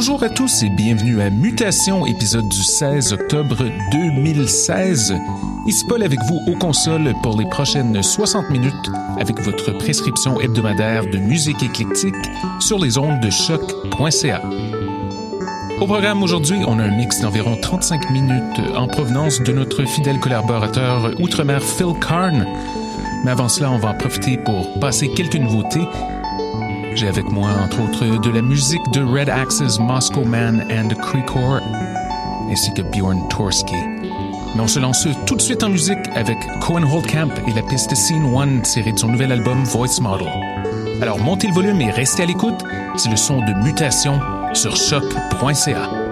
Bonjour à tous et bienvenue à Mutation, épisode du 16 octobre 2016. Ici Paul avec vous aux consoles pour les prochaines 60 minutes avec votre prescription hebdomadaire de musique éclectique sur les ondes de choc.ca. Au programme aujourd'hui, on a un mix d'environ 35 minutes en provenance de notre fidèle collaborateur outre-mer Phil Karn. Mais avant cela, on va en profiter pour passer quelques nouveautés j'ai avec moi, entre autres, de la musique de Red Axes, Moscow Man and Creekor, ainsi que Bjorn Torski. Mais on se lance tout de suite en musique avec Cohen Holdcamp et la piste Scene One tirée de son nouvel album Voice Model. Alors montez le volume et restez à l'écoute, c'est le son de Mutation sur choc.ca.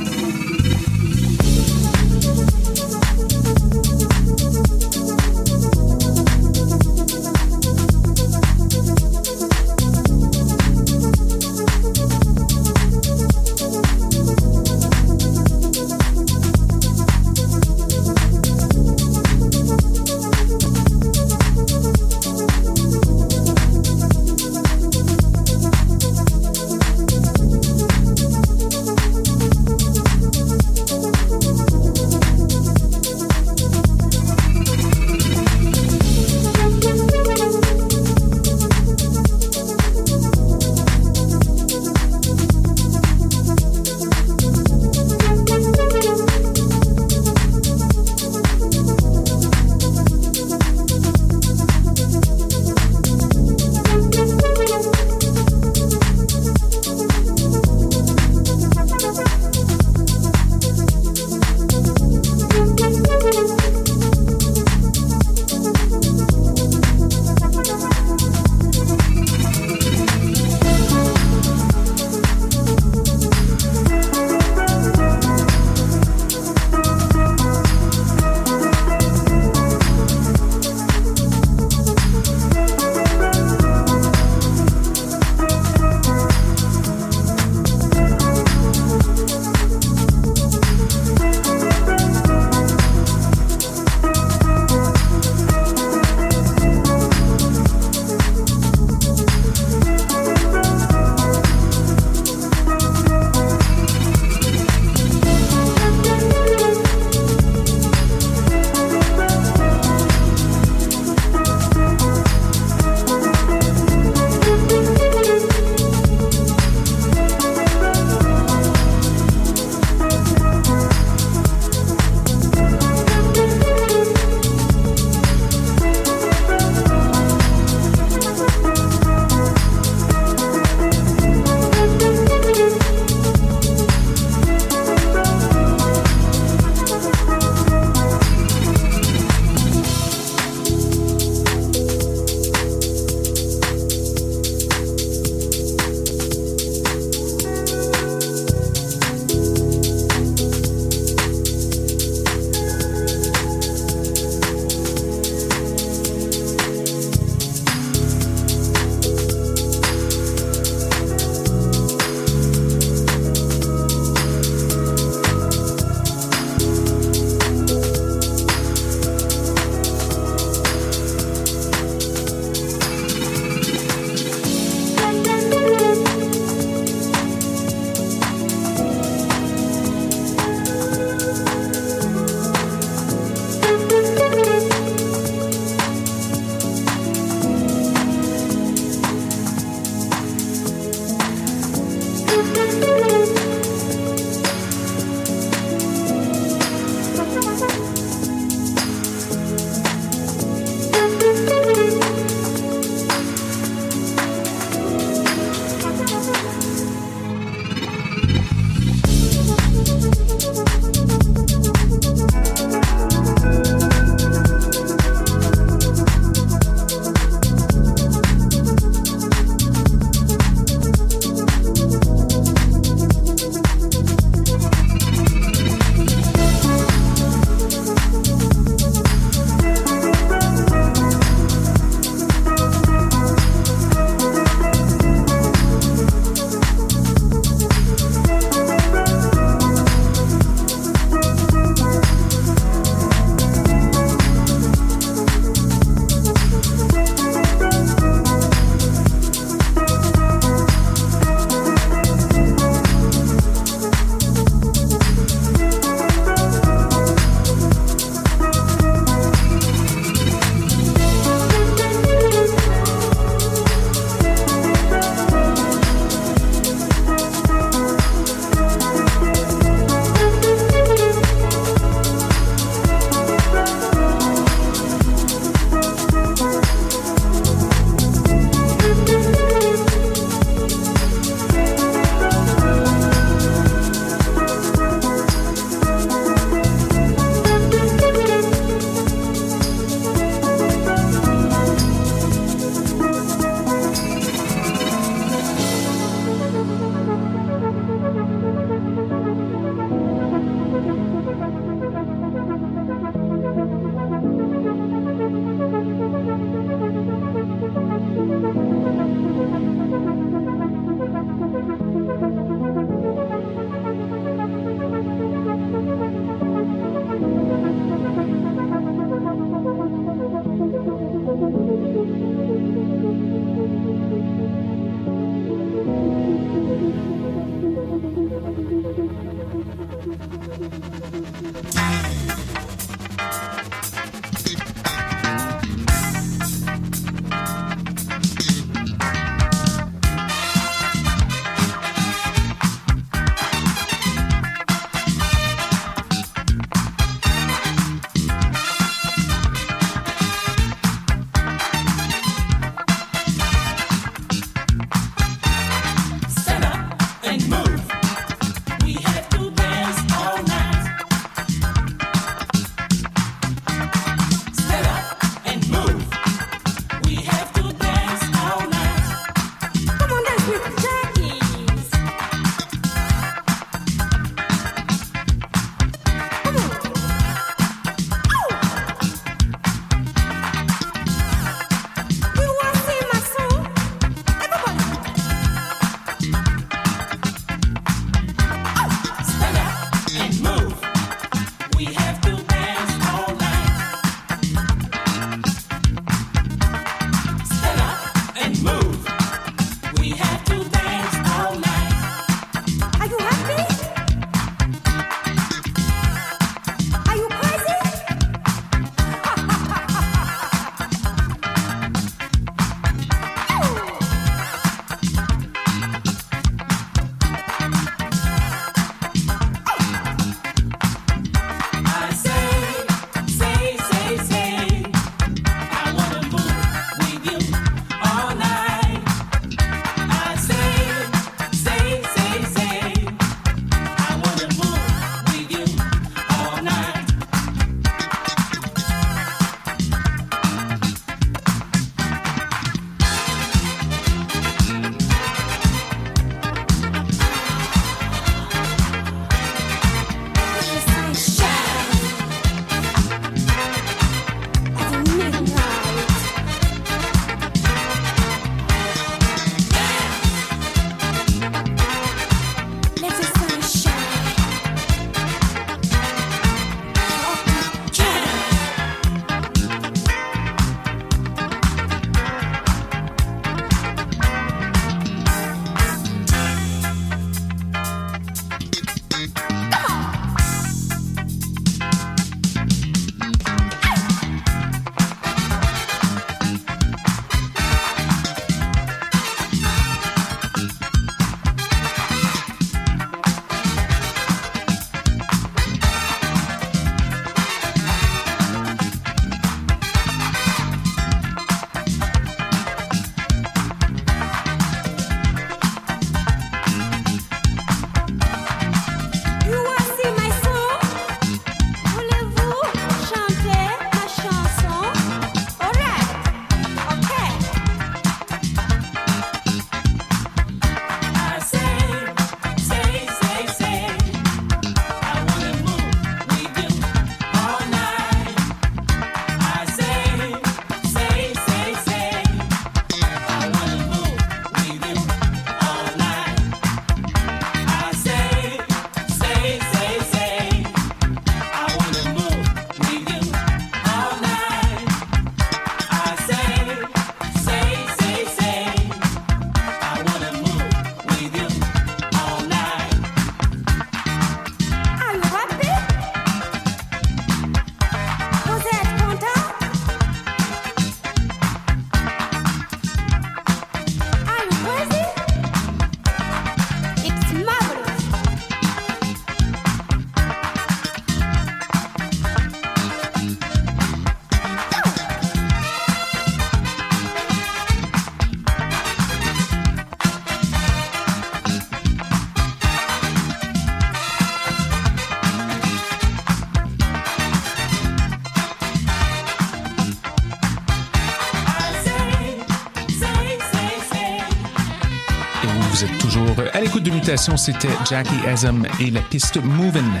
Mutation, c'était Jackie Azam et la piste Movin'.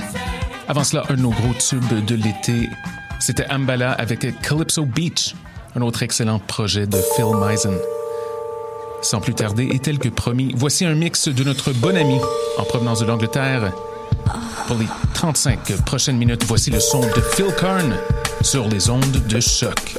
Avant cela, un de nos gros tubes de l'été, c'était Ambala avec Calypso Beach, un autre excellent projet de Phil Meisen. Sans plus tarder, et tel que promis, voici un mix de notre bon ami en provenance de l'Angleterre. Pour les 35 prochaines minutes, voici le son de Phil Karn sur les ondes de choc.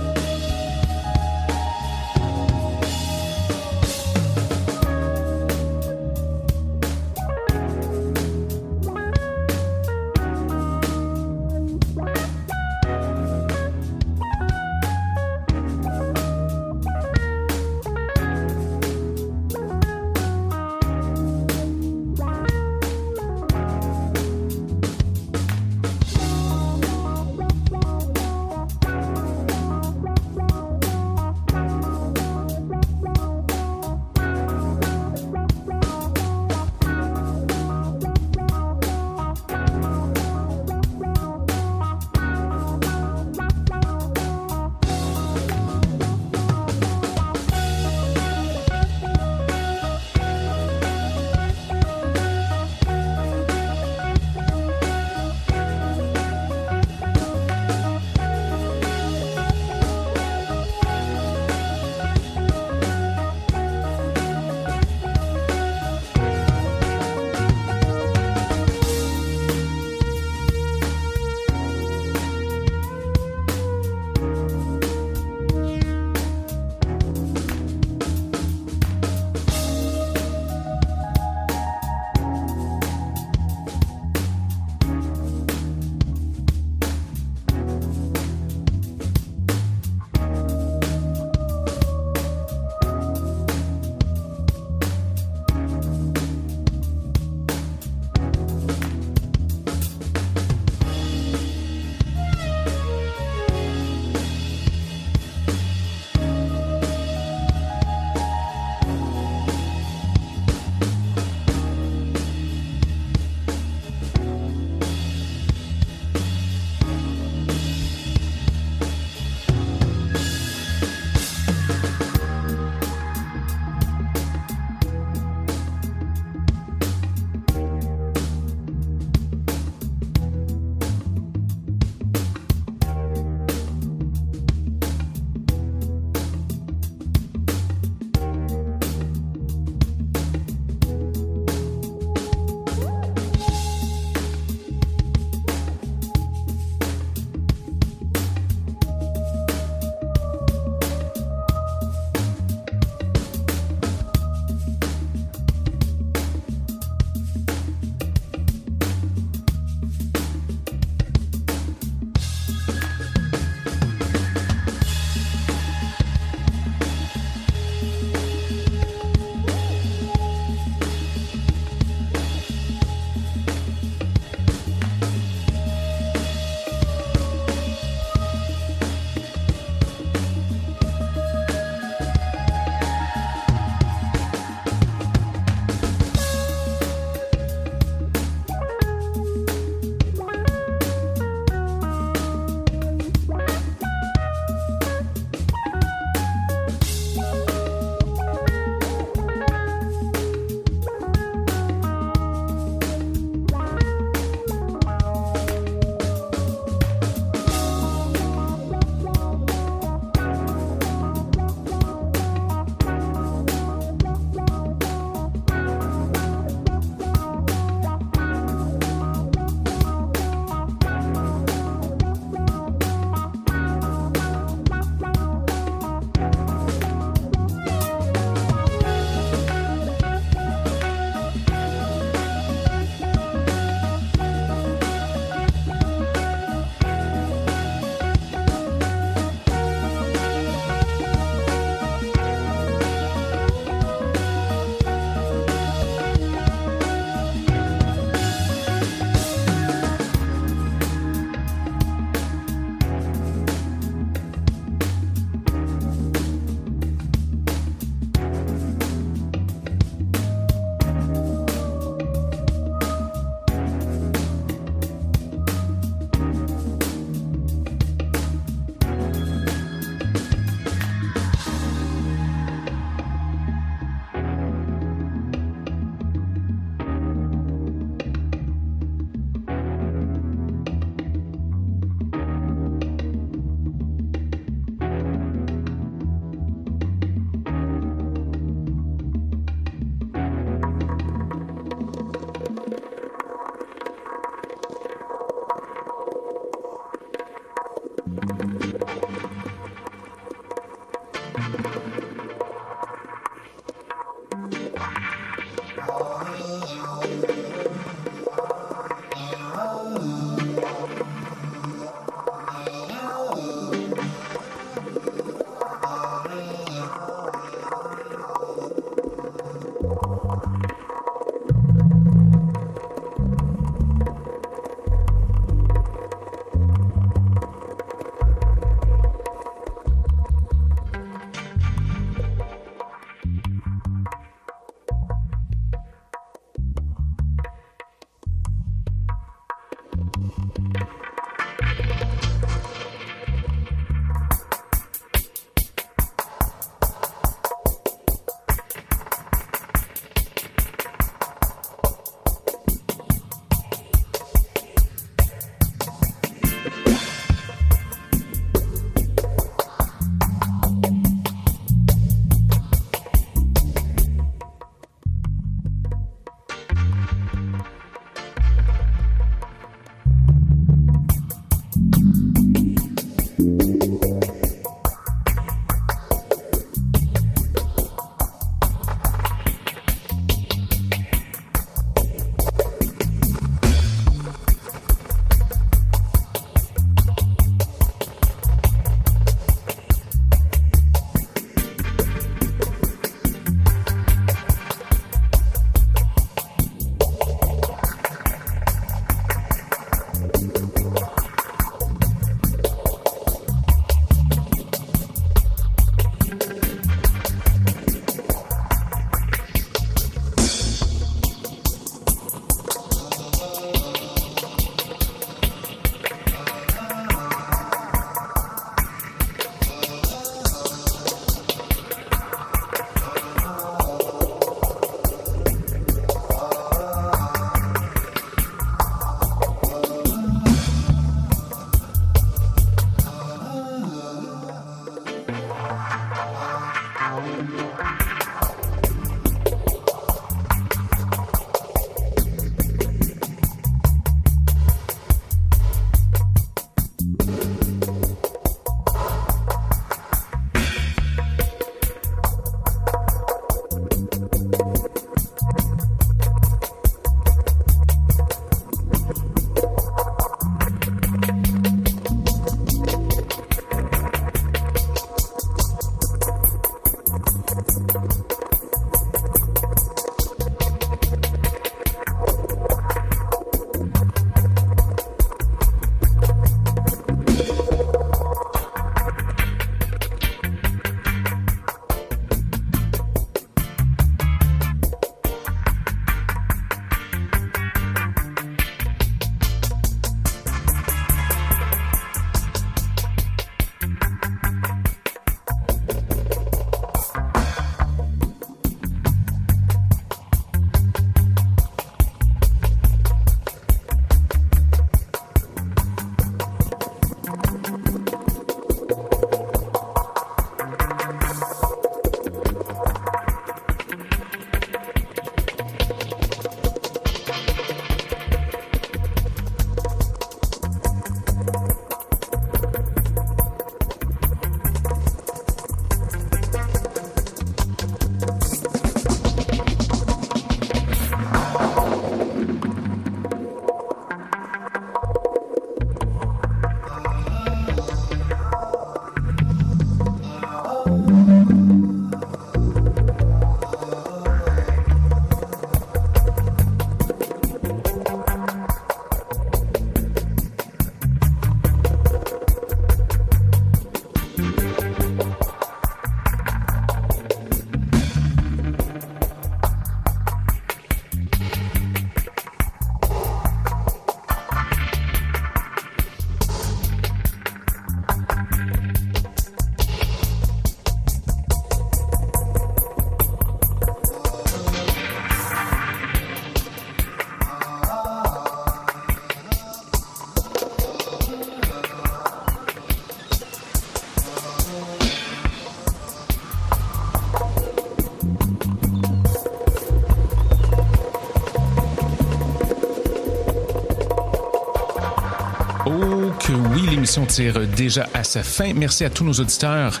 L'émission tire déjà à sa fin. Merci à tous nos auditeurs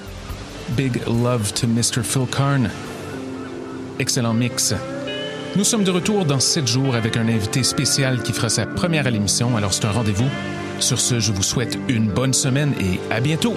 Big Love to Mr. Phil Karn. Excellent mix. Nous sommes de retour dans 7 jours avec un invité spécial qui fera sa première à l'émission, alors c'est un rendez-vous. Sur ce, je vous souhaite une bonne semaine et à bientôt.